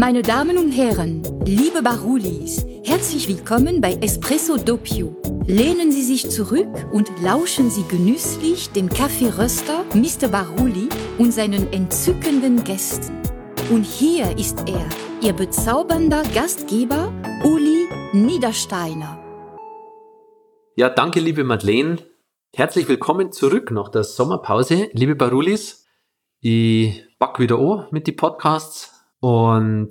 Meine Damen und Herren, liebe Barulis, herzlich willkommen bei Espresso Doppio. Lehnen Sie sich zurück und lauschen Sie genüsslich dem Kaffeeröster Mr. Baruli und seinen entzückenden Gästen. Und hier ist er, Ihr bezaubernder Gastgeber Uli Niedersteiner. Ja, danke, liebe Madeleine. Herzlich willkommen zurück nach der Sommerpause, liebe Barulis. Ich back wieder an mit den Podcasts und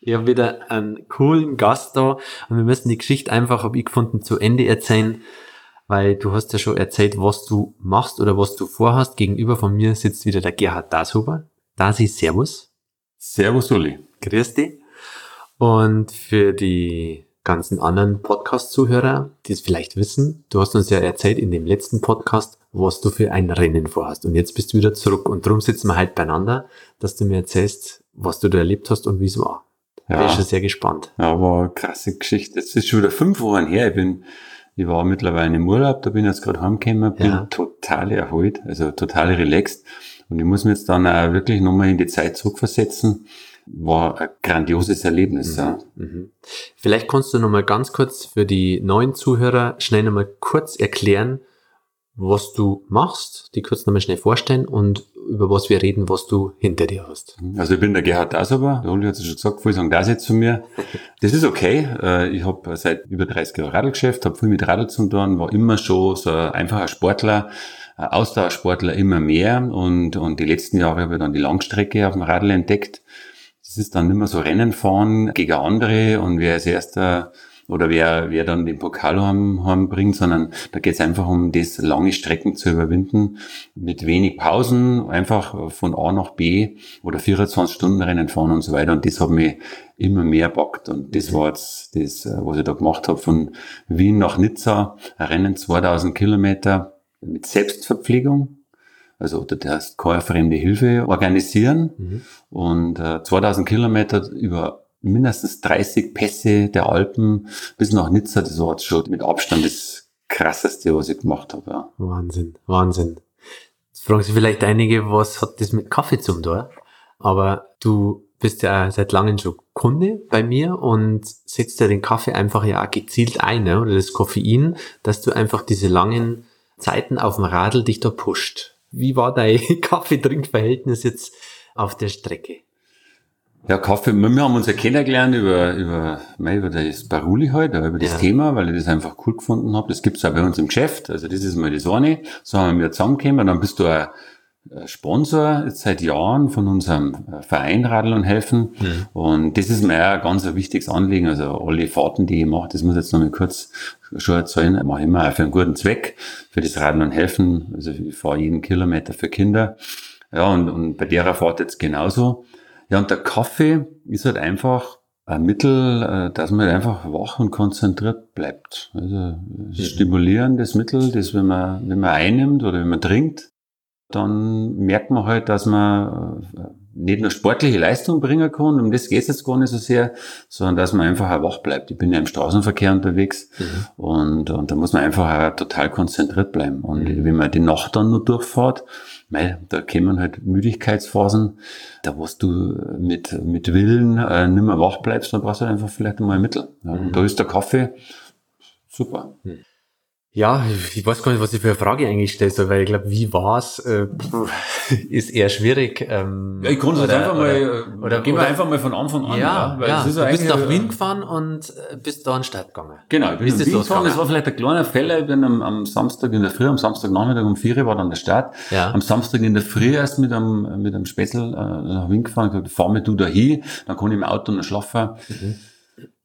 ich habe wieder einen coolen Gast da und wir müssen die Geschichte einfach, habe ich gefunden, zu Ende erzählen, weil du hast ja schon erzählt, was du machst oder was du vorhast. Gegenüber von mir sitzt wieder der Gerhard Dashuber. Dasi, Servus. Servus, Uli. Grüß dich. Und für die ganzen anderen Podcast-Zuhörer, die es vielleicht wissen, du hast uns ja erzählt in dem letzten Podcast, was du für ein Rennen vorhast. Und jetzt bist du wieder zurück. Und darum sitzen wir halt beieinander, dass du mir erzählst, was du da erlebt hast und wie es war. Ja. Bin schon sehr gespannt. Ja, war eine krasse Geschichte. Jetzt ist schon wieder fünf Wochen her. Ich bin, ich war mittlerweile im Urlaub, da bin ich jetzt gerade heimgekommen, bin ja. total erholt, also total relaxed. Und ich muss mir jetzt dann auch wirklich nochmal in die Zeit zurückversetzen war ein grandioses Erlebnis. Mhm. Ja. Mhm. Vielleicht kannst du nochmal ganz kurz für die neuen Zuhörer schnell nochmal kurz erklären, was du machst, die kurz nochmal schnell vorstellen und über was wir reden, was du hinter dir hast. Also ich bin der Gerhard Dasober, der Uli hat es schon gesagt, viele sagen das jetzt zu mir. Das ist okay. Äh, ich habe seit über 30 Jahren Radlgeschäft, habe viel mit Radl zu tun, war immer schon so ein einfacher Sportler, Ausdauersportler immer mehr und, und die letzten Jahre habe ich dann die Langstrecke auf dem Radl entdeckt das ist dann mehr so Rennen fahren gegen andere und wer als erster oder wer, wer dann den Pokal heim, bringt, sondern da geht es einfach um das, lange Strecken zu überwinden, mit wenig Pausen, einfach von A nach B oder 24 Stunden Rennen fahren und so weiter. Und das hat mich immer mehr bockt. Und das war jetzt das, was ich da gemacht habe, von Wien nach Nizza, ein Rennen 2000 Kilometer mit Selbstverpflegung also du darfst keine fremde Hilfe organisieren mhm. und äh, 2000 Kilometer über mindestens 30 Pässe der Alpen bis nach Nizza, das war schon mit Abstand das krasseste, was ich gemacht habe. Ja. Wahnsinn, Wahnsinn. Jetzt fragen sich vielleicht einige, was hat das mit Kaffee zum tun? Aber du bist ja seit langem schon Kunde bei mir und setzt ja den Kaffee einfach ja gezielt ein, ne? oder das Koffein, dass du einfach diese langen Zeiten auf dem Radl dich da pusht. Wie war dein Kaffeetrinkverhältnis jetzt auf der Strecke? Ja, Kaffee, wir haben uns ja kennengelernt über, über, über das Baruli heute, halt, über das ja. Thema, weil ich das einfach cool gefunden habe. Das gibt's auch bei uns im Geschäft. Also das ist mal das eine. So haben wir zusammengekommen. Dann bist du ein Sponsor jetzt seit Jahren von unserem Verein Radl und Helfen. Mhm. Und das ist mir auch ein ganz ein wichtiges Anliegen. Also alle Fahrten, die ich mache, das muss ich jetzt noch mal kurz schon erzählen, mache ich immer auch für einen guten Zweck, für das Radl und Helfen. Also ich fahre jeden Kilometer für Kinder. Ja, und, und bei der Fahrt jetzt genauso. Ja, und der Kaffee ist halt einfach ein Mittel, äh, dass man halt einfach wach und konzentriert bleibt. Also mhm. stimulierendes Mittel, das wenn man, wenn man einnimmt oder wenn man trinkt, dann merkt man halt, dass man äh, nicht nur sportliche Leistung bringen kann, um das geht es jetzt gar nicht so sehr, sondern dass man einfach auch wach bleibt. Ich bin ja im Straßenverkehr unterwegs mhm. und, und da muss man einfach auch total konzentriert bleiben. Und mhm. wenn man die Nacht dann nur durchfährt, weil da kommen halt Müdigkeitsphasen, da wo du mit, mit Willen äh, nicht mehr wach bleibst, dann brauchst du einfach vielleicht einmal ein Mittel. Ja, mhm. Da ist der Kaffee super. Ja, ich weiß gar nicht, was ich für eine Frage eigentlich stelle, soll, weil ich glaube, wie war's, äh, ist eher schwierig. Ähm, ja, ich konnte es einfach mal, oder, oder gehen wir einfach mal von Anfang an. Ja, ja, weil ja du bist nach Wien gefahren und äh, bist da an den Start gegangen. Genau, ich bin nach Wien gefahren, das war vielleicht ein kleiner Fehler, ich bin am, am Samstag in der Früh, am Samstagnachmittag um vier war dann der Start. Ja. Am Samstag in der Früh erst mit einem, mit einem Spätzl äh, nach Wien gefahren, gesagt, fahr mir du da hin, dann kann ich im Auto noch schlafen. Mhm.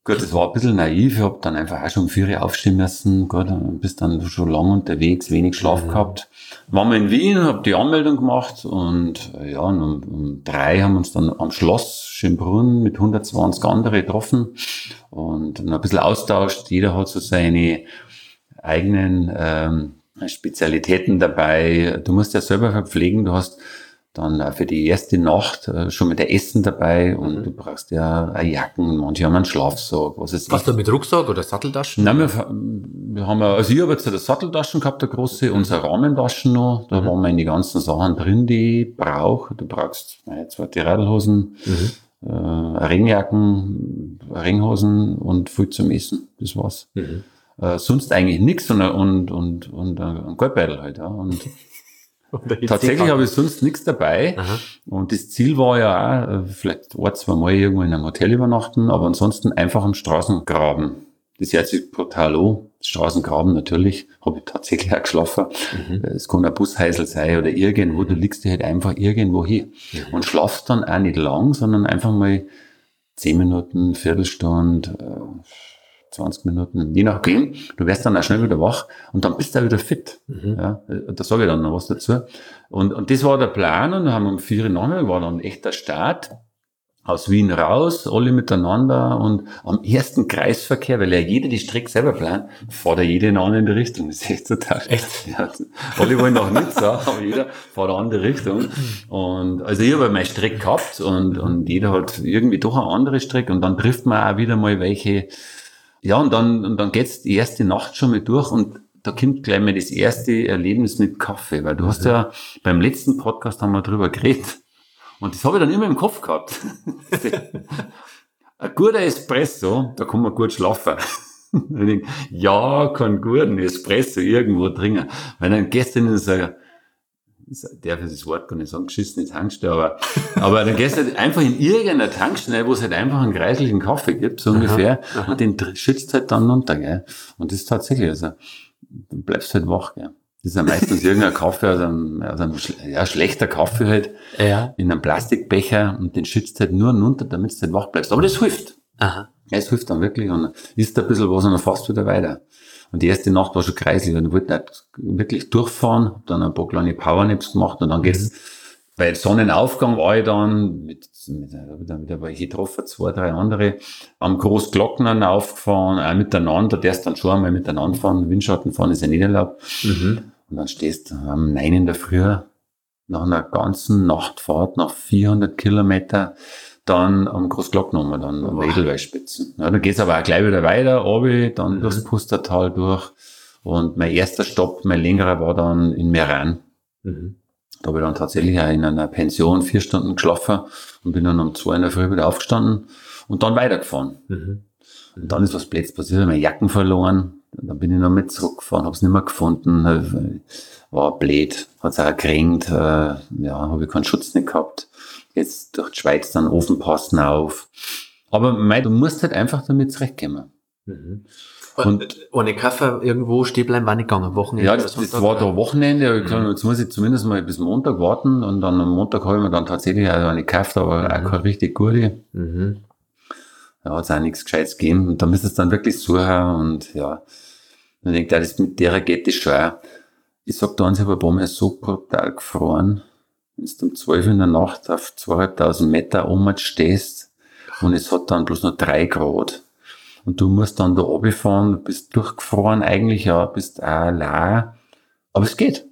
Gut, das war ein bisschen naiv. Ich habe dann einfach auch schon um vier Uhr aufstehen müssen. Gut, bist dann schon lang unterwegs, wenig Schlaf mhm. gehabt. Waren wir in Wien, habe die Anmeldung gemacht und ja, und um, um drei haben wir uns dann am Schloss Schönbrunn mit 120 andere getroffen und ein bisschen austauscht. Jeder hat so seine eigenen ähm, Spezialitäten dabei. Du musst ja selber verpflegen. Du hast dann äh, für die erste Nacht äh, schon mit der Essen dabei und mhm. du brauchst ja Jacken, manche haben einen Schlafsack, was ist Was du mit Rucksack oder Satteltaschen? Nein, wir, wir haben, also ich habe jetzt eine Satteltaschen gehabt, eine große, unsere Rahmentaschen noch, da mhm. waren meine ganzen Sachen drin, die ich brauche. Du brauchst meine zweite Radlhosen, mhm. äh, Ringjacken, Ringhosen und viel zum Essen. Das war's. Mhm. Äh, sonst eigentlich nichts und, und, und, und ein Goldbeutel halt. Ja. Und tatsächlich habe ich sonst nichts dabei. Aha. Und das Ziel war ja auch, äh, vielleicht ein, zwei Mal irgendwo in einem Hotel übernachten, aber ansonsten einfach am Straßengraben. Das hört sich brutal an. Straßengraben natürlich, habe ich tatsächlich auch geschlafen. Mhm. Es kann ein Busheisel sein oder irgendwo, du liegst dir halt einfach irgendwo hin Mhm. und schlafst dann auch nicht lang, sondern einfach mal zehn Minuten, Viertelstunde, 20 Minuten, je nachdem. Du wirst dann auch schnell wieder wach und dann bist du auch wieder fit. Mhm. Ja, da sage ich dann noch was dazu. Und, und das war der Plan und dann haben wir um vier Uhr nachmittag, war dann echt der Start. Aus Wien raus, alle miteinander und am ersten Kreisverkehr, weil ja jeder die Strecke selber plant, fährt ja jeder in eine andere Richtung. Das ist echt total. Echt? Ja, alle wollen noch nicht sagen, aber jeder fährt eine andere Richtung. Und also ich habe meine Strecke gehabt und, und jeder hat irgendwie doch eine andere Strecke und dann trifft man auch wieder mal welche. Ja, und dann, und dann geht's die erste Nacht schon mal durch und da kommt gleich mal das erste Erlebnis mit Kaffee, weil du hast ja beim letzten Podcast haben wir drüber geredet. Und das habe ich dann immer im Kopf gehabt. Ein guter Espresso, da kann man gut schlafen. Ja, kann guten Espresso irgendwo trinken. Weil dann du in so, darf ich das Wort gar nicht sagen, geschissene Tankstelle, aber, aber dann gehst du halt einfach in irgendeiner Tankstelle, wo es halt einfach einen kreislichen Kaffee gibt, so ungefähr, und den schützt halt dann runter, gell. Und das ist tatsächlich, also, du bleibst halt wach, gell. Das ist ja meistens irgendein Kaffee aus einem, aus einem ja, schlechter Kaffee halt, Ja. in einem Plastikbecher und den schützt halt nur runter, damit du halt wach bleibst. Aber das hilft. Aha. Ja, es hilft dann wirklich und isst ein bisschen was und dann fährst du wieder weiter. Und die erste Nacht war schon kreislich und ich wollte nicht wirklich durchfahren, hab dann ein paar kleine Powernaps gemacht und dann geht's, bei Sonnenaufgang war ich dann mit, mit, ich dann wieder welche getroffen, zwei, drei andere, am Großglocknern aufgefahren, auch miteinander, der ist dann schon einmal miteinander fahren, Windschatten fahren ist ja nicht erlaubt. Mhm. Und dann stehst du am 9 in der Früh nach einer ganzen Nachtfahrt, nach 400 Kilometer, dann am Großglocknummer, dann am Wow. Edelweißspitzen. Ja, dann geht's aber auch gleich wieder weiter, obi, dann Mhm. durchs Pustertal durch. Und mein erster Stopp, mein längerer war dann in Meran. Mhm. Da habe ich dann tatsächlich auch in einer Pension vier Stunden geschlafen und bin dann um zwei in der Früh wieder aufgestanden und dann weitergefahren. Mhm. Und dann ist was Blöds passiert, meine Jacken verloren. Dann bin ich noch mit zurückgefahren, hab's nicht mehr gefunden. War blöd, hat's auch geregnet, äh, ja, habe ich keinen Schutz nicht gehabt. Jetzt durch die Schweiz dann Ofenpassen auf. Aber mei, du musst halt einfach damit zurechtkommen. Mhm. Und- Und ohne Kaffee irgendwo stehen bleiben war nicht gegangen. Wochenende Ja, das, das war oder? da Wochenende. Glaub, Jetzt muss ich zumindest mal bis Montag warten und dann am Montag habe ich mir dann tatsächlich eine gekauft, aber auch keine richtig gute. Mhm. Ja, hat's auch nichts Gescheites gegeben. Und da müsstest du dann wirklich suchen und ja. Und ich denke, das mit der geht das schon auch. Ich sag da eins, ich habe ein paar Mal so brutal gefroren. Wenn du um 12 in der Nacht auf 2500 Meter oben stehst und es hat dann bloß noch drei Grad. Und du musst dann da runterfahren, bist durchgefroren eigentlich, ja, bist la. Aber es geht.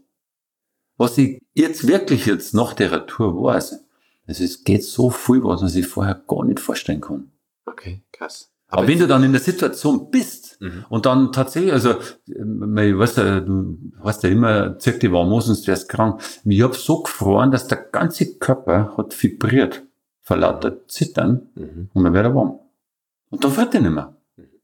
Was ich jetzt wirklich jetzt nach der Tour weiß, also es geht so viel, was man sich vorher gar nicht vorstellen kann. Okay, krass. Aber, wenn du dann in der Situation bist Mhm. und dann tatsächlich, also, ich weiß ja, du hast ja immer, zirk die warm aus, sonst wärst krank. Ich hab so gefroren, dass der ganze Körper hat vibriert. Vor lauter Zittern Mhm. und dann wird er warm. Und dann wird er nicht mehr.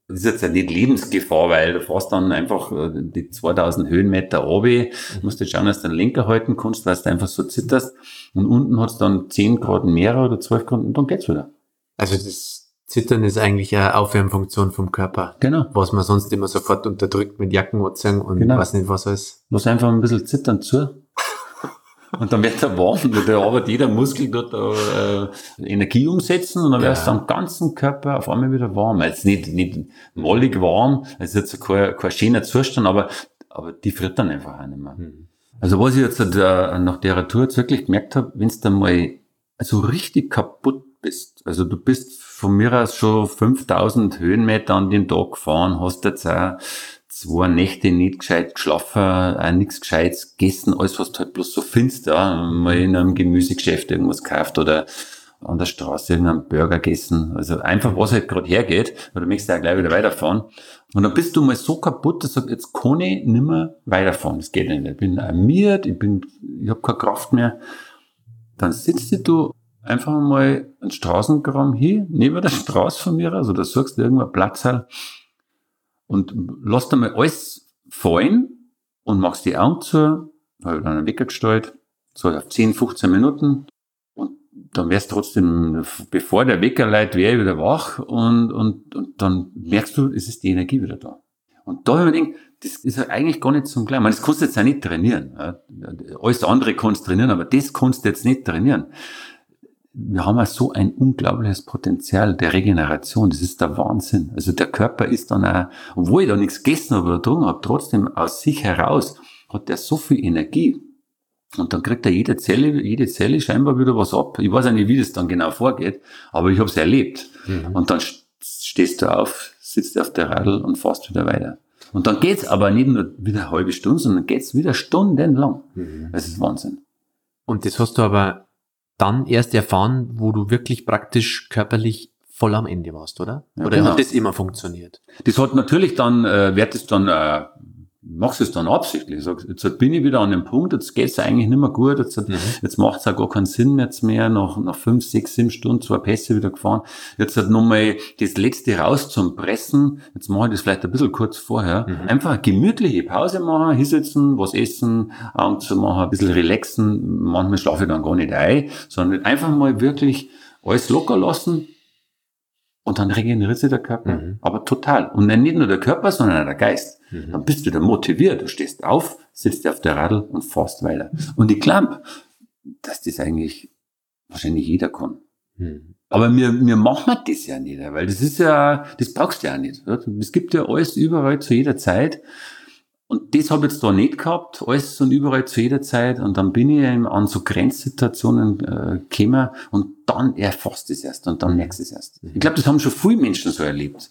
Das ist jetzt ja nicht Lebensgefahr, weil du fährst dann einfach äh, die 2000 Höhenmeter runter, musst du schauen, dass du den Lenker halten kannst, weil du einfach so zitterst. Und unten hat's dann 10 Grad mehr oder 12 Grad und dann geht's wieder. Also das Zittern ist eigentlich eine Aufwärmfunktion vom Körper, Genau. was man sonst immer sofort unterdrückt mit Jackenanziehung und Genau. weiß nicht was alles. Lass einfach ein bisschen zittern zu. Und dann wird er warm. Da arbeitet jeder Muskel dort äh, Energie umsetzen und dann Ja. wird es am ganzen Körper auf einmal wieder warm. Jetzt nicht, nicht mollig warm, es ist jetzt kein, kein schöner Zustand, aber, aber die friert dann einfach auch nicht mehr. Mhm. Also was ich jetzt äh, nach der Tour jetzt wirklich gemerkt habe, wenn du dann mal so richtig kaputt bist, also du bist von mir aus schon 5000 Höhenmeter an den Tag gefahren, hast jetzt auch zwei Nächte nicht gescheit geschlafen, auch nichts Gescheites gegessen, alles was du halt bloß so findest, ja, mal in einem Gemüsegeschäft irgendwas gekauft oder an der Straße irgendeinen Burger gegessen, also einfach was halt gerade hergeht, du möchtest ja gleich wieder weiterfahren. Und dann bist du mal so kaputt, dass du sagst, jetzt kann ich nimmer weiterfahren, das geht nicht. Ich bin armiert, ich bin, ich habe keine Kraft mehr. Dann sitzt du einfach mal einen Straßengramm hier, neben der Straße von mir, also da suchst du irgendwo Platz halt und lass da mal alles fallen und machst die Augen zu, habe ich dann einen Wecker gestellt, so auf 10, 15 Minuten und dann wärst du trotzdem, bevor der Wecker leitet, wäre ich wieder wach und, und, und dann merkst du, es ist die Energie wieder da. Und da habe ich mir gedacht, das ist ja eigentlich gar nicht zum Gleichen. Das kannst du jetzt auch nicht trainieren. Alles andere kannst du trainieren, aber das kannst du jetzt nicht trainieren wir haben ja so ein unglaubliches Potenzial der Regeneration. Das ist der Wahnsinn. Also der Körper ist dann auch, obwohl ich da nichts gegessen habe oder getrunken habe, trotzdem aus sich heraus hat der so viel Energie. Und dann kriegt er jede Zelle, jede Zelle scheinbar wieder was ab. Ich weiß ja nicht, wie das dann genau vorgeht, aber ich habe es erlebt. Mhm. Und dann stehst du auf, sitzt auf der Radl und fährst wieder weiter. Und dann geht's aber nicht nur wieder eine halbe Stunde, sondern geht's wieder stundenlang. Mhm. Das ist Wahnsinn. Und das hast du aber dann erst erfahren, wo du wirklich praktisch körperlich voll am Ende warst, oder? Ja, oder genau. hat das immer funktioniert? Das hat natürlich dann, äh, wird es dann äh, machst es dann absichtlich. Ich sag, jetzt bin ich wieder an dem Punkt, jetzt geht's eigentlich nicht mehr gut, jetzt, mhm. jetzt macht es auch gar keinen Sinn jetzt mehr, nach, nach fünf, sechs, sieben Stunden zwei Pässe wieder gefahren. Jetzt hat nochmal das letzte raus zum Pressen, jetzt mache ich das vielleicht ein bisschen kurz vorher. Mhm. Einfach eine gemütliche Pause machen, hinsetzen, was essen, Augen zu machen, ein bisschen relaxen, manchmal schlafe ich dann gar nicht ein, sondern einfach mal wirklich alles locker lassen, und dann regeneriert sich der Körper. Mhm. Aber total. Und nicht nur der Körper, sondern auch der Geist. Mhm. Dann bist du wieder motiviert. Du stehst auf, sitzt auf der Radl und fährst weiter. Und ich glaube, dass das eigentlich wahrscheinlich jeder kann. Mhm. Aber mir, mir machen das ja nicht, weil das ist ja, das brauchst du ja nicht. Es gibt ja alles überall zu jeder Zeit. Und das habe ich jetzt da nicht gehabt, alles und überall zu jeder Zeit. Und dann bin ich an so Grenzsituationen äh, gekommen und dann erfasst es erst und dann merkst du es erst. Ich glaube, das haben schon viele Menschen so erlebt.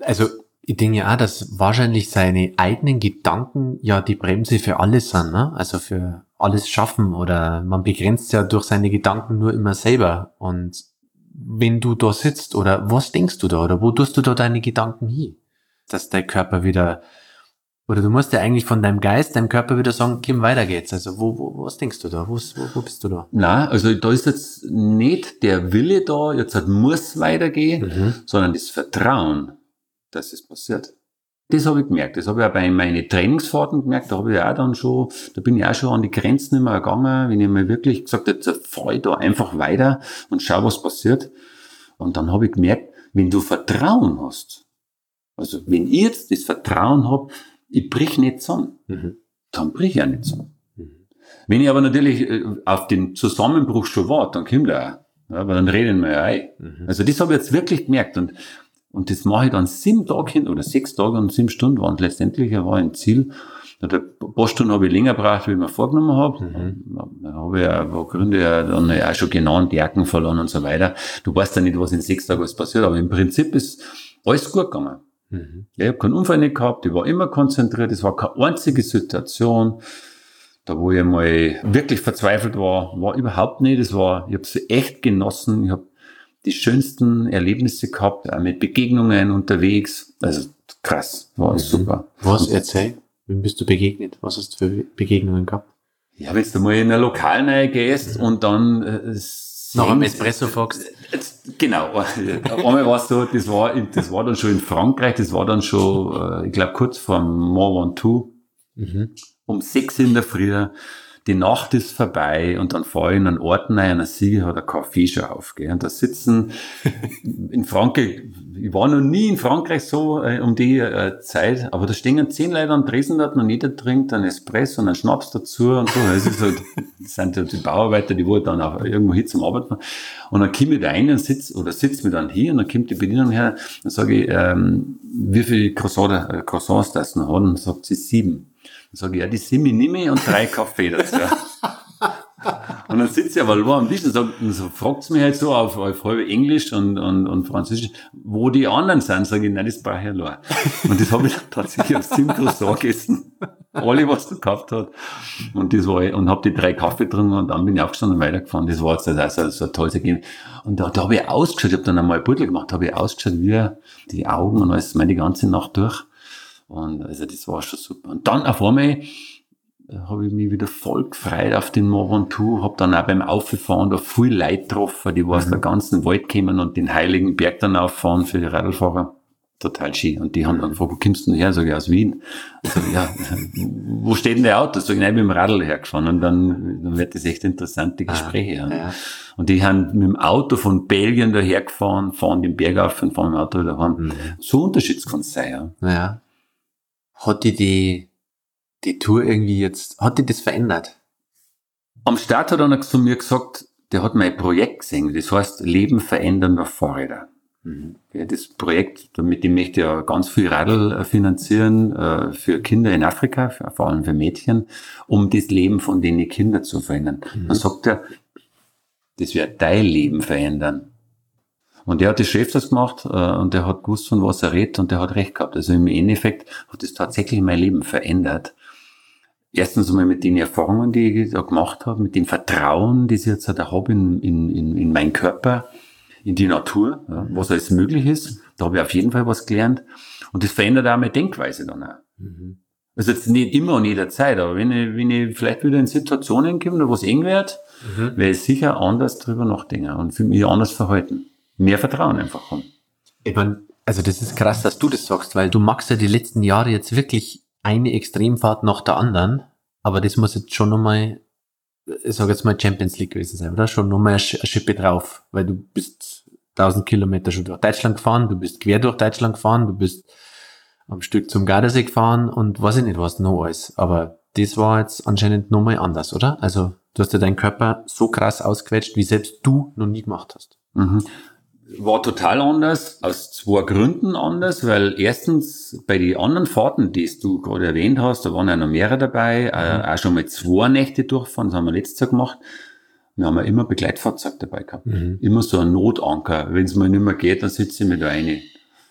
Also ich denke ja auch, dass wahrscheinlich seine eigenen Gedanken ja die Bremse für alles sind, ne? Also für alles schaffen oder man begrenzt ja durch seine Gedanken nur immer selber. Und wenn du da sitzt oder was denkst du da oder wo tust du da deine Gedanken hin? Dass dein Körper wieder oder du musst ja eigentlich von deinem Geist, deinem Körper wieder sagen, Kim, weiter geht's. Also wo, wo was denkst du da? Wo, wo, wo bist du da? Na, also da ist jetzt nicht der Wille da, jetzt halt muss weitergehen, mhm. sondern das Vertrauen, dass es passiert. Das habe ich gemerkt. Das habe ich auch bei meinen Trainingsfahrten gemerkt. Da habe ich auch dann schon, da bin ich auch schon an die Grenzen immer gegangen, wenn ich mir wirklich gesagt habe, jetzt fahre ich da einfach weiter und schau, was passiert. Und dann habe ich gemerkt, wenn du Vertrauen hast, also wenn ich jetzt das Vertrauen habe, ich brich nicht zusammen. Mhm. Dann brich ich ja nicht zusammen. Mhm. Wenn ich aber natürlich äh, auf den Zusammenbruch schon warte, dann kommt er auch. Ja, aber dann reden wir ja ein. Mhm. Also das habe ich jetzt wirklich gemerkt. Und, und das mache ich dann sieben Tage hin, oder sechs Tage und sieben Stunden waren letztendlich war ein Ziel. Ein paar Stunden habe ich länger gebraucht, wie ich mir vorgenommen habe. Mhm. Da habe ich ja paar Gründe ja dann ja auch schon genannt, die Jacken verloren und so weiter. Du weißt ja nicht, was in sechs Tagen alles passiert, aber im Prinzip ist alles gut gegangen. Mhm. Ich habe keinen Unfall nicht gehabt, ich war immer konzentriert, es war keine einzige Situation, da wo ich mal wirklich verzweifelt war, war überhaupt nicht. Es war, ich habe es echt genossen, ich habe die schönsten Erlebnisse gehabt, auch mit Begegnungen unterwegs. Also krass, war mhm. super. Was erzähl? Wem bist du begegnet? Was hast du für Begegnungen gehabt? Ja, wenn du mal in ein Lokal rein gehst mhm. und dann äh, noch am Espresso Fox. Genau. Einmal war es so, das war, das war dann schon in Frankreich, das war dann schon, äh, ich glaube, kurz vor Mont Ventoux. Mhm. Um sechs in der Früh. Die Nacht ist vorbei und dann fahre ich in einen Ort rein, einer Siege hat ein Café schon auf. Gell? Und da sitzen in Frankreich, ich war noch nie in Frankreich so äh, um die äh, Zeit, aber da stehen zehn Leute am Tresen dort und jeder trinkt einen Espresso und einen Schnaps dazu und so. Das, ist halt, das sind halt die Bauarbeiter, die wollten dann auch irgendwo hin zum Arbeiten. Und dann komme ich da rein und sitz, oder sitzt mir dann hier und dann kommt die Bedienung her, dann sage ich, ähm, wie viele Croissants, äh, Croissants das noch hat? Und sagt sie sieben. Dann sage ich, ja, die Simi nehme und drei Kaffee dazu. und dann sitzt sie aber nur am Tisch und, sagt, und so fragt mich halt so auf, auf halb Englisch und, und, und Französisch, wo die anderen sind. Sage ich, nein, das brauche ich allein. Und das habe ich tatsächlich auf sieben Croissant gegessen. Alle, was du gekauft hat. Und das war, und habe die drei Kaffee drin und dann bin ich aufgestanden und weitergefahren. Das war jetzt also so ein tolles Ergebnis. Und da, da habe ich ausgeschaut, ich habe dann einmal ein Beutel gemacht, habe ich ausgeschaut, wie die Augen und alles, meine ganze Nacht durch. Und also das war schon super. Und dann auf einmal habe ich mich wieder voll gefreut auf den Mont Ventoux, habe dann auch beim Auffahren da viel Leute getroffen, die aus mhm. der ganzen Wald kommen und den heiligen Berg dann auffahren für die Radlfahrer. Total schön. Und die haben dann gefragt, wo kommst du denn her? Sag ich, aus Wien. Also, ja, wo steht denn der Auto? Sag ich, nein, mit dem Radl hergefahren. Und dann, dann wird das echt interessante ah, Gespräche. Ah, ja. Und die haben mit dem Auto von Belgien daher gefahren, fahren den Berg auf und fahren mit dem Auto wieder heim. Mhm. So unterschiedlich kann es sein, ja. ja. Hat die, die die Tour irgendwie jetzt, hat die das verändert? Am Start hat er zu mir gesagt, der hat mein Projekt gesehen, das heißt Leben verändern nach Fahrräder. Mhm. Ja, das Projekt, damit ich möchte ja ganz viel Radl äh, finanzieren äh, für Kinder in Afrika, für, vor allem für Mädchen, um das Leben von den Kindern zu verändern. Mhm. Dann sagt er, das wird dein Leben verändern. Und der hat das Chef das gemacht äh, und der hat gewusst, von was er redet und der hat recht gehabt. Also im Endeffekt hat das tatsächlich mein Leben verändert erstens einmal mit den Erfahrungen, die ich da gemacht habe, mit dem Vertrauen, das ich jetzt da habe in, in, in, in meinen Körper, in die Natur, ja, was alles möglich ist. Da habe ich auf jeden Fall was gelernt. Und das verändert auch meine Denkweise dann auch. Mhm. Also jetzt nicht immer und jederzeit, aber wenn ich, wenn ich vielleicht wieder in Situationen komme, wo es eng wird, mhm. werde ich sicher anders drüber nachdenken und mich anders verhalten. Mehr Vertrauen einfach haben. Ich meine, also das ist krass, dass du das sagst, weil du magst ja die letzten Jahre jetzt wirklich eine Extremfahrt nach der anderen, aber das muss jetzt schon nochmal, ich sage jetzt mal Champions League gewesen sein, oder? Schon nochmal eine Schippe drauf, weil du bist 1000 Kilometer schon durch Deutschland gefahren, du bist quer durch Deutschland gefahren, du bist am Stück zum Gardasee gefahren und weiß ich nicht was noch alles. Aber das war jetzt anscheinend nochmal anders, oder? Also du hast ja deinen Körper so krass ausquetscht, wie selbst du noch nie gemacht hast. Mhm war total anders, aus zwei Gründen anders, weil erstens bei den anderen Fahrten, die du gerade erwähnt hast, da waren ja noch mehrere dabei, äh, mhm. auch schon mal zwei Nächte durchfahren, das haben wir letztes Jahr gemacht. Wir haben ja immer Begleitfahrzeug dabei gehabt. Mhm. Immer so ein Notanker. Wenn es mal nicht mehr geht, dann sitze ich mit eine.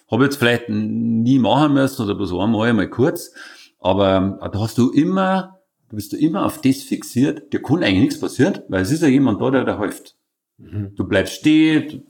Habe jetzt vielleicht nie machen müssen oder bloß einmal, einmal kurz. Aber äh, da hast du immer, du bist du immer auf das fixiert. Dir kann eigentlich nichts passieren, weil es ist ja jemand da, der da hilft. Mhm. Du bleibst stehen,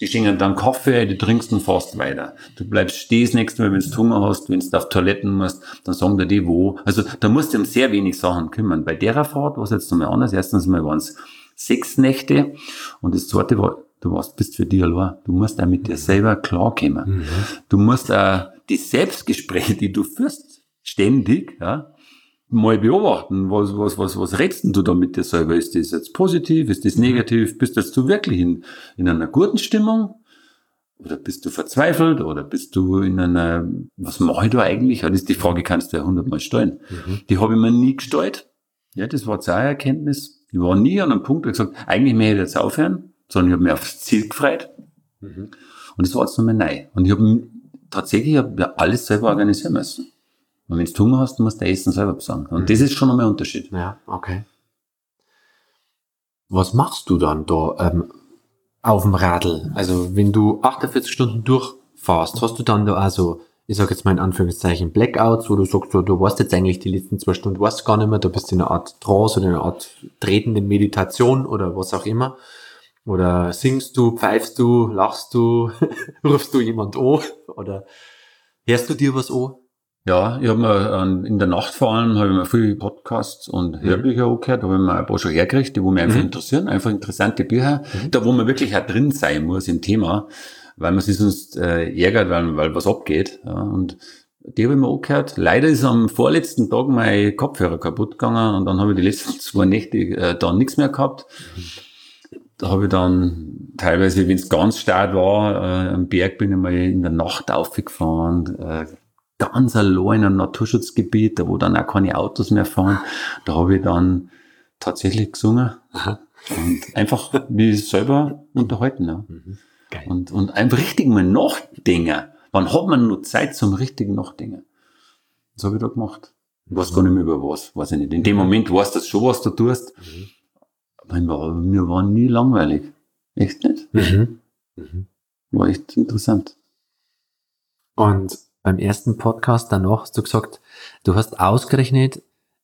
die schenken dann Kaffee, die trinkst und fährst weiter. Du bleibst stehen das nächste Mal, wenn du Hunger hast, wenn du auf Toiletten musst, dann sagen dir die wo. Also da musst du um sehr wenig Sachen kümmern. Bei der Fahrt war es jetzt nochmal anders. Erstens mal waren es sechs Nächte und das zweite war, du warst, bist für dich allein. Du musst auch mit dir selber klarkommen. Mhm. Du musst auch die Selbstgespräche, die du führst, ständig, ja, mal beobachten, was, was, was, was redst du da mit dir selber? Ist das jetzt positiv? Ist das negativ? Bist jetzt du wirklich in, in einer guten Stimmung? Oder bist du verzweifelt? Oder bist du in einer, was mache ich da eigentlich? Das ist die Frage, kannst du ja hundertmal stellen. Mhm. Die habe ich mir nie gestellt. Ja, das war eine Erkenntnis. Ich war nie an einem Punkt, wo ich gesagt eigentlich möchte ich jetzt aufhören, sondern ich habe mich aufs Ziel gefreut. Mhm. Und das war jetzt nochmal neu. Und ich habe tatsächlich hab ja alles selber organisieren müssen. Und wenn du Hunger hast, musst du Essen selber besorgen. Und mhm. das ist schon nochmal ein Unterschied. Ja, okay. Was machst du dann da ähm, auf dem Radl? Also wenn du 48 Stunden durchfährst, hast du dann da also, ich sage jetzt mal in Anführungszeichen Blackouts, wo du sagst, du, du weißt jetzt eigentlich die letzten zwei Stunden, du weißt gar nicht mehr, du bist in einer Art Trance oder in einer Art tretende Meditation oder was auch immer. Oder singst du, pfeifst du, lachst du, rufst du jemand an oder hörst du dir was an? Ja, ich habe mir in der Nacht vor allem habe ich mir viele Podcasts und mhm. Hörbücher mhm. angehört, da habe ich mir ein paar schon hergekriegt, die wo mich einfach mhm. interessieren, einfach interessante Bücher, mhm. da wo man wirklich auch drin sein muss im Thema, weil man sich sonst äh, ärgert, weil, weil was abgeht. Ja, und die habe ich mir angehört. Leider ist am vorletzten Tag mein Kopfhörer kaputt gegangen und dann habe ich die letzten zwei Nächte äh, dann nichts mehr gehabt. Da habe ich dann teilweise, wenn es ganz stark war, äh, am Berg bin ich mal in der Nacht aufgefahren, äh, ganz allein im Naturschutzgebiet, da wo dann auch keine Autos mehr fahren. Da habe ich dann tatsächlich gesungen und einfach mich selber unterhalten. Ja. Mhm. Und, und einfach richtig mal nachdenken. Wann hat man nur Zeit zum richtigen Nachdenken? Das habe ich da gemacht. Ich weiß gar nicht mehr über was, weiß ich nicht. In dem mhm. Moment weißt du schon, was du tust. Mhm. Aber mir, mir war nie langweilig. Echt nicht? Mhm. Mhm. War echt interessant. Und beim ersten Podcast danach hast du gesagt, du hast ausgerechnet,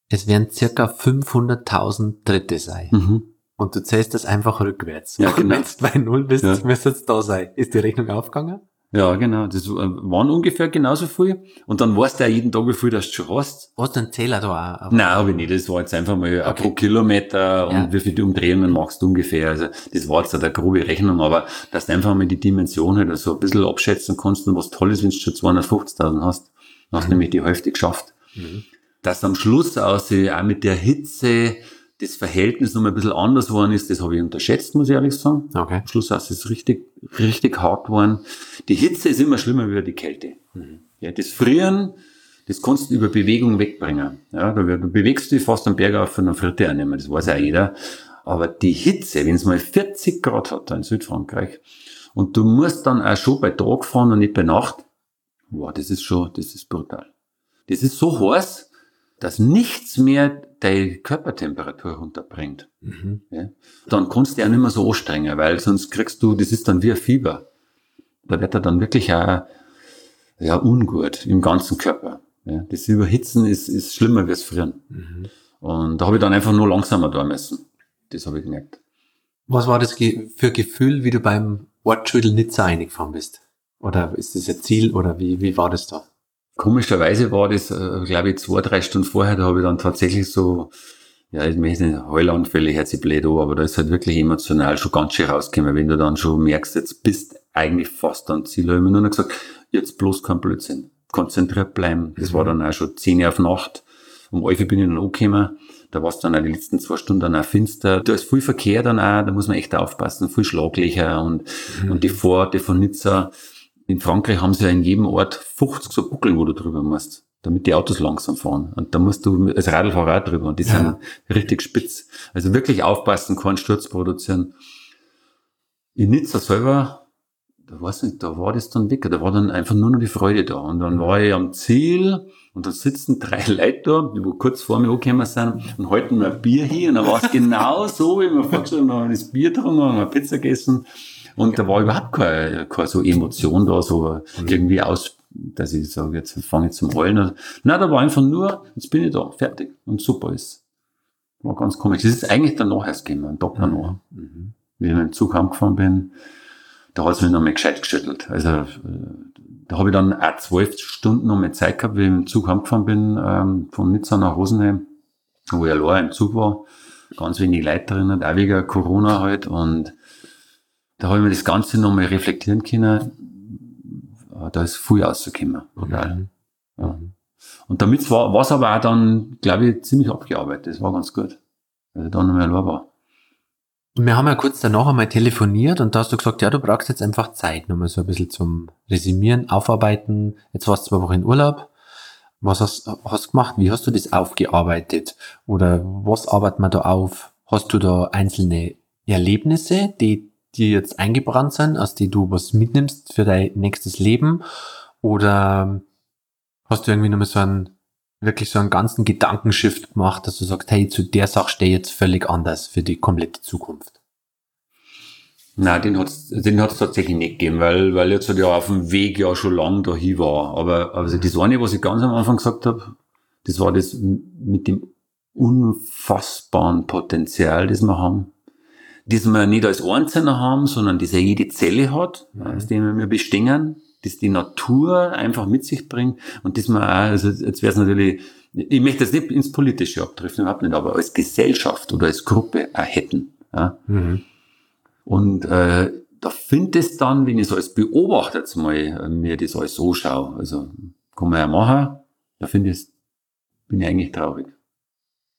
es werden circa 500.000 Dritte sein. Mhm. Und du zählst das einfach rückwärts. Ja, genau. Wenn du bei Null bist, ja. müsste es da sein. Ist die Rechnung aufgegangen? Ja, genau. Das waren ungefähr genauso viel. Und dann weißt du ja jeden Tag, wie viel das du schon hast. Hast du einen Zähler da auch? Nein, habe ich nicht. Das war jetzt einfach mal okay. pro Kilometer und ja. wie viel Umdrehungen machst du ungefähr. Also das war jetzt eine grobe Rechnung, aber dass du einfach mal die Dimension halt so ein bisschen abschätzen kannst und was toll ist, wenn du schon 250.000 hast. Dann hast du mhm. nämlich die Hälfte geschafft. Mhm. Dass am Schluss aus, auch mit der Hitze, das Verhältnis noch mal ein bisschen anders worden ist, das habe ich unterschätzt, muss ich ehrlich sagen. Okay. Am Schluss ist es richtig, richtig hart geworden. Die Hitze ist immer schlimmer wie die Kälte. Mhm. Ja, das Frieren, das kannst du über Bewegung wegbringen. Ja, du, du bewegst dich fast am Berg auf und dann friert dich auch nicht mehr, das weiß auch jeder. Aber die Hitze, wenn es mal 40 Grad hat da in Südfrankreich, und du musst dann auch schon bei Tag fahren und nicht bei Nacht, wow, das ist schon, das ist brutal. Das ist so heiß, dass nichts mehr deine Körpertemperatur runterbringt. Mhm. Ja? Dann kannst du ja nicht mehr so anstrengen, weil sonst kriegst du, das ist dann wie ein Fieber. Da wird er dann wirklich auch ja, ungut im ganzen Körper. Ja? Das Überhitzen ist, ist schlimmer das Frieren. Mhm. Und da habe ich dann einfach nur langsamer da müssen. Das habe ich gemerkt. Was war das für Gefühl, wie du beim Ortsschüttel Nizza eingefahren bist? Oder ist das ein Ziel oder wie, wie war das da? Komischerweise war das, äh, glaube ich, zwei, drei Stunden vorher, da habe ich dann tatsächlich so, ja, ich möchte nicht Heulanfälle, hört sich blöd an, aber da ist halt wirklich emotional schon ganz schön rausgekommen, wenn du dann schon merkst, jetzt bist eigentlich fast am Ziel. Da habe ich mir nur noch gesagt, jetzt bloß kein Blödsinn, konzentriert bleiben. Das mhm. war dann auch schon zehn Uhr auf Nacht. Um elf bin ich dann angekommen. Da war es dann auch die letzten zwei Stunden dann auch finster. Da ist viel Verkehr dann auch, da muss man echt aufpassen, viel Schlaglicher und, mhm. und die Vororte von Nizza, in Frankreich haben sie ja in jedem Ort 50 so Buckel, wo du drüber musst, damit die Autos langsam fahren. Und da musst du als Radlfahrer auch drüber und die ja. sind richtig spitz. Also wirklich aufpassen, keinen Sturz produzieren. In Nizza selber, da weiß nicht, da war das dann weg. Da war dann einfach nur noch die Freude da. Und dann war ich am Ziel und da sitzen drei Leute da, die wo kurz vor mir angekommen sind und halten mir ein Bier hier. Und dann war es genau so, wie wir vorgestellt haben, dann haben wir das Bier getrunken, haben eine Pizza gegessen und da war überhaupt keine, keine so Emotion da, so irgendwie aus, dass ich sage, jetzt fange ich zum Heulen. Nein, da war einfach nur, jetzt bin ich da, fertig. Und super ist. War ganz komisch. Das ist eigentlich danach erst gekommen, ein Tag danach. Mhm. Wie ich mit dem Zug heimgefahren bin, da hat es mich noch mal gescheit geschüttelt. Also, äh, da habe ich dann auch zwölf Stunden noch mal Zeit gehabt, wie ich mit dem Zug heimgefahren bin, ähm, von Nizza nach Rosenheim, wo ich allein im Zug war. Ganz wenig Leute drin, auch wegen Corona halt. Und da habe ich mir das Ganze nochmal reflektieren können. Da ist viel rausgekommen. Mhm. Ja. Und damit war es aber auch dann, glaube ich, ziemlich abgearbeitet. Das war ganz gut. Ich da nochmal war. Wir haben ja kurz danach einmal telefoniert und da hast du gesagt, ja, du brauchst jetzt einfach Zeit, nochmal so ein bisschen zum Resümieren, Aufarbeiten. Jetzt warst du zwei Wochen in Urlaub. Was hast, hast du gemacht? Wie hast du das aufgearbeitet? Oder was arbeitet man da auf? Hast du da einzelne Erlebnisse, die die jetzt eingebrannt sind, aus die du was mitnimmst für dein nächstes Leben? Oder hast du irgendwie nochmal so einen, wirklich so einen ganzen Gedankenshift gemacht, dass du sagst, hey, zu der Sache stehe jetzt völlig anders für die komplette Zukunft? Nein, den hat's, den hat's tatsächlich nicht gegeben, weil, weil jetzt halt ja auf dem Weg ja schon lang dahin war. Aber, also das eine, was ich ganz am Anfang gesagt habe, das war das mit dem unfassbaren Potenzial, das wir haben das wir nicht als Einzelner haben, sondern das ja jede Zelle hat, mhm. aus dem wir bestehen, das die Natur einfach mit sich bringt und das man auch, also jetzt wäre es natürlich, ich möchte das nicht ins Politische abdriften, überhaupt nicht, aber als Gesellschaft oder als Gruppe auch hätten. Ja. Mhm. Und äh, da finde ich es dann, wenn ich so als Beobachter jetzt mal äh, mir das alles so schaue, also kann man ja machen, da finde ich, bin ich eigentlich traurig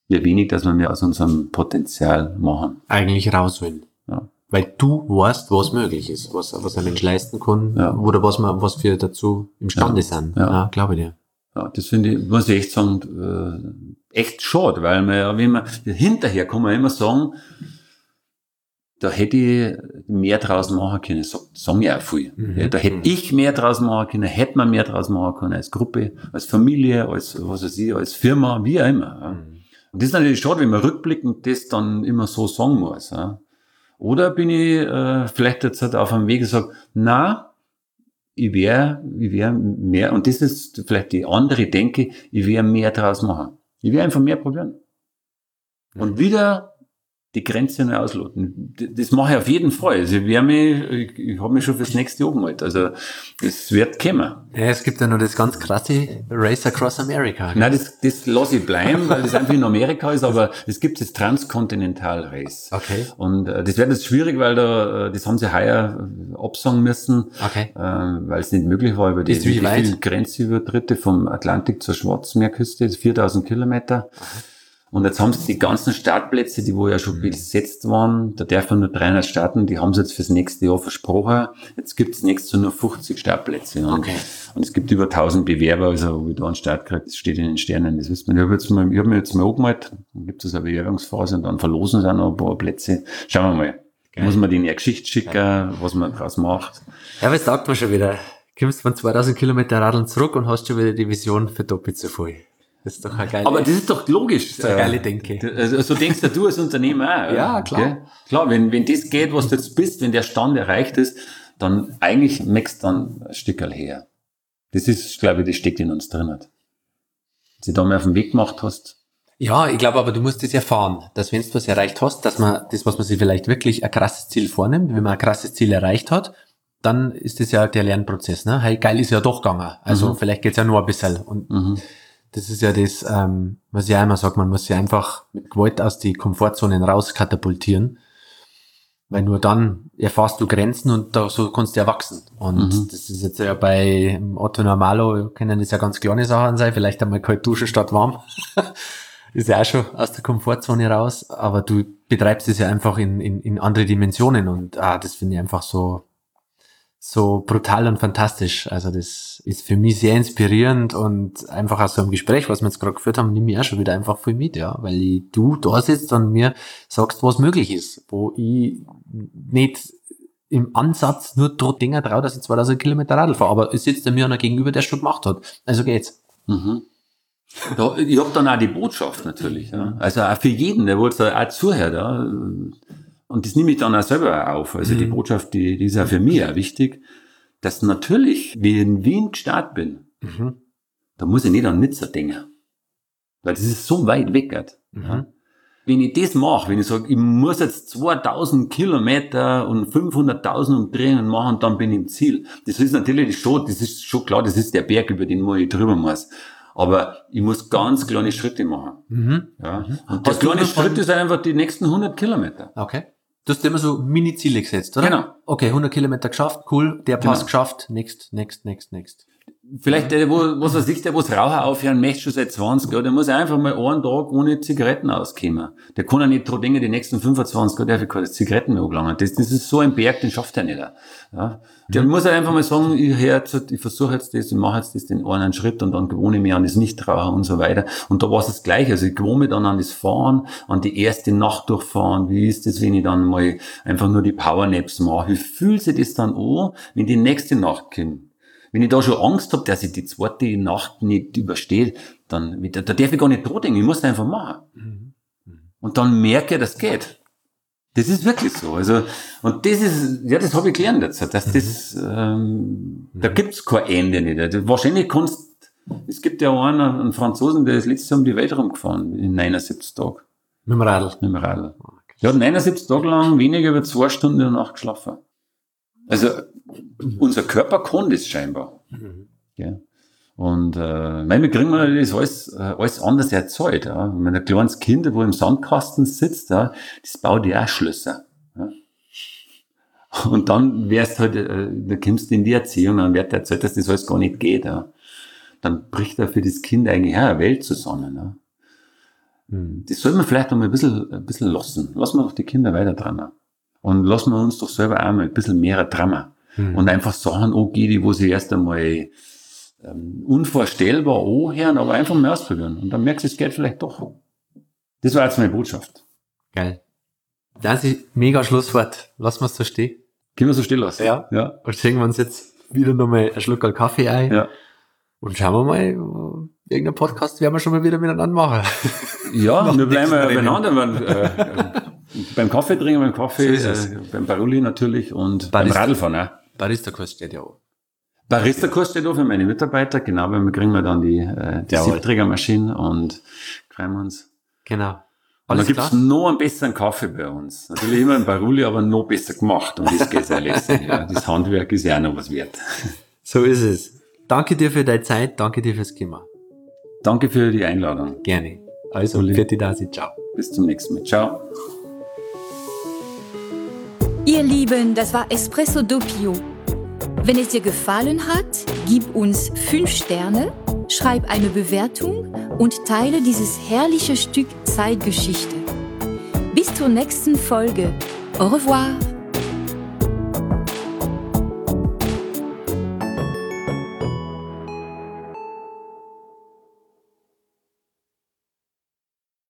wie wenig, dass wir mehr aus unserem Potenzial machen. Eigentlich raus will. Ja. Weil du weißt, was möglich ist, was, was ein Mensch leisten kann, ja. oder was man, was wir dazu imstande ja. sind. Ja, ja glaube ich dir. Ja, das finde ich, muss ich echt sagen, äh, echt schade, weil man ja, wenn man, hinterher kann man immer sagen, da hätte ich mehr draus machen können, so, sagen ja auch viel. Mhm. Da hätte ich mehr draus machen können, hätte man mehr draus machen können, als Gruppe, als Familie, als, was weiß ich, als Firma, wie auch immer. Mhm. Und das ist natürlich schade, wenn man rückblickend das dann immer so sagen muss. Ja. Oder bin ich äh, vielleicht jetzt halt auf einem Weg gesagt, na, ich wäre ich wär mehr, und das ist vielleicht die andere Denke, ich wäre mehr draus machen. Ich wäre einfach mehr probieren. Und wieder die Grenze neu ausloten. Das mache ich auf jeden Fall. Also ich, mich, ich, ich habe mich schon fürs nächste Jahr gemeldet. Also es wird kommen. Ja, es gibt ja noch das ganz krasse Race Across America. Nein, das, das lasse ich bleiben, weil das einfach in Amerika ist, aber es gibt das Transkontinental Race. Okay. Und äh, das wird jetzt schwierig, weil da, äh, das haben sie heuer äh, absagen müssen, Okay. äh, weil es nicht möglich war über die, Ist wie die weit? Grenzübertritte vom Atlantik zur Schwarzmeerküste, das ist 4000 Kilometer. Und jetzt haben sie die ganzen Startplätze, die wo ja Mhm. schon besetzt waren, da darf man nur 300 starten, die haben sie jetzt fürs nächste Jahr versprochen. Jetzt gibt es nächstes Jahr nur 50 Startplätze. Und, Okay. und es gibt über 1000 Bewerber, also wo ich da einen Start kriege, das steht in den Sternen. Das wissen wir. Ich habe jetzt mal, ich habe mir jetzt mal angemeldet, dann gibt es eine Bewerbungsphase und dann verlosen sie auch noch ein paar Plätze. Schauen wir mal. Geil. Muss man denen eine Geschichte schicken, was man draus macht. Ja, aber es sagt man schon wieder. Kommst von 2000 Kilometer Radeln zurück und hast schon wieder die Vision für doppelt so viel. Das ist doch eine geile, Aber das ist doch logisch. ist eine geile Denke. Also, so denkst ja du als Unternehmer auch. Ja, klar. Gell? Klar, wenn, wenn das geht, was du jetzt bist, wenn der Stand erreicht ist, dann eigentlich merkst du dann ein Stückerl her. Das ist, glaube ich, das steckt in uns drin. Wenn du da mal auf den Weg gemacht hast. Ja, ich glaube aber, du musst das erfahren, dass wenn du was erreicht hast, dass man das, was man sich vielleicht wirklich ein krasses Ziel vornimmt, wenn man ein krasses Ziel erreicht hat, dann ist das ja der Lernprozess. Ne? Hey, geil ist ja doch gegangen. Also Mhm. vielleicht geht's ja nur ein bisschen. Und Mhm. Das ist ja das, ähm, was ich auch immer sage, man muss sich einfach mit Gewalt aus die Komfortzonen raus katapultieren. Weil nur dann erfährst du Grenzen und da so kannst du erwachsen. Und Mhm. das ist jetzt ja bei Otto Normalo, können das ja ganz kleine Sachen sein, vielleicht einmal kalt duschen statt warm. ist ja auch schon aus der Komfortzone raus, aber du betreibst es ja einfach in, in, in andere Dimensionen und ah, das finde ich einfach so, so brutal und fantastisch. Also das ist für mich sehr inspirierend und einfach aus so einem Gespräch, was wir jetzt gerade geführt haben, nehme ich auch schon wieder einfach voll mit, ja, weil ich, du da sitzt und mir sagst, was möglich ist, wo ich nicht im Ansatz nur dort Dinger traue, dass ich 2000 Kilometer Radl fahre, aber es sitzt mir einer gegenüber, der schon gemacht hat. Also geht's. Mhm. Ich hab dann auch die Botschaft natürlich. Ja. Also auch für jeden, der wohl da auch zuhört. Ja. Und das nehme ich dann auch selber auf. Also die Mhm. Botschaft, die, die ist auch für mich auch wichtig, dass natürlich, wie ich in Wien gestartet bin, Mhm. da muss ich nicht an Nizza denken. Weil das ist so weit weg. Halt. Mhm. Wenn ich das mache, wenn ich sage, ich muss jetzt 2000 Kilometer und 500.000 Umdrehungen machen, dann bin ich im Ziel. Das ist natürlich schon, das ist schon klar, das ist der Berg, über den ich drüber muss. Aber ich muss ganz kleine Schritte machen. Mhm. Ja. Und der kleine Schritt ist einfach die nächsten 100 Kilometer. Okay. Du hast immer so Mini-Ziele gesetzt, oder? Genau. Okay, 100 Kilometer geschafft, cool, der Pass Genau. geschafft, next, next, next, next. Vielleicht der, wo, was er sich, der wo das Rauchen aufhören möchte, schon seit 20 Jahren, der muss einfach mal einen Tag ohne Zigaretten auskommen. Der kann ja nicht dran denken, die nächsten 25 Jahre darf ich keine Zigaretten mehr angelangen. Das, das ist so ein Berg, den schafft er nicht. Ja. Der muss halt einfach mal sagen, ich, jetzt, ich versuche jetzt das, ich mache jetzt das den einen Schritt und dann gewohne ich mich an das Nichtrauchen und so weiter. Und da war es das Gleiche. Also ich gewohne mich dann an das Fahren, an die erste Nacht durchfahren. Wie ist das, wenn ich dann mal einfach nur die Powernaps mache? Wie fühlt sich das dann an, wenn die nächste Nacht kommt? Wenn ich da schon Angst habe, dass ich die zweite Nacht nicht überstehe, dann da, da darf ich gar nicht dran denken. Ich muss einfach machen. Und dann merke ich, das geht. Das ist wirklich so. Also, und das ist, ja, das habe ich gelernt jetzt, dass das, ähm, da gibt's kein Ende nicht. Also, wahrscheinlich kannst, es gibt ja einen, einen Franzosen, der ist letztes Jahr um die Welt rumgefahren, in 79 Tagen, Mit dem Radl. mit dem Radl. Der hat 79 Tage lang weniger über zwei Stunden in der Nacht geschlafen. Also, unser Körper kann das scheinbar. Ja. Und äh, wir kriegen wir das alles, äh, alles anders erzeugt. Ja. Wenn ein kleines Kind, wo im Sandkasten sitzt, ja, das baut ja auch Schlösser. Ja. Und dann wärst halt, äh, da kommst du in die Erziehung, dann wird erzählt, dass das alles gar nicht geht. Ja. Dann bricht da für das Kind eigentlich auch eine Welt zusammen. Ja. Mhm. Das soll man vielleicht noch mal ein bisschen, ein bisschen lassen. Lassen wir doch die Kinder weiter dran. Und lassen wir uns doch selber auch mal ein bisschen mehr dran. Mhm. Und einfach Sachen angehen, die wo sie erst einmal ähm, unvorstellbar anhören, aber einfach mal ausprobieren. Und dann merkst du, es geht vielleicht doch. Das war jetzt meine Botschaft. Geil. Das ist mega Schlusswort. Wir es so stehen. Können wir so still lassen? Ja. Ja. Und schenken wir uns jetzt wieder nochmal einen Schluck Kaffee ein. Ja. Und schauen wir mal, irgendeinen Podcast werden wir schon mal wieder miteinander machen. Ja, wir bleiben ja beieinander. Wenn, äh, beim Kaffee trinken, beim Kaffee, So äh, beim Barulli natürlich und Barista. beim Radlfahren auch. Barista-Kurs steht ja auch. Barista-Kurs steht auch für meine Mitarbeiter, genau, weil wir kriegen wir dann die, äh, die. Siebträgermaschine und freuen wir uns. Genau. Und dann gibt's noch einen besseren Kaffee bei uns. Natürlich immer ein Baruli, aber noch besser gemacht. Und das geht's ja letztlich. Ja. Das Handwerk ist ja auch noch was wert. So ist es. Danke dir für deine Zeit, danke dir fürs Thema. Danke für die Einladung. Gerne. Also, Ferti Dasi, ciao. Bis zum nächsten Mal. Ciao. Ihr Lieben, das war Espresso Doppio. Wenn es dir gefallen hat, gib uns 5 Sterne, schreib eine Bewertung und teile dieses herrliche Stück Zeitgeschichte. Bis zur nächsten Folge. Au revoir.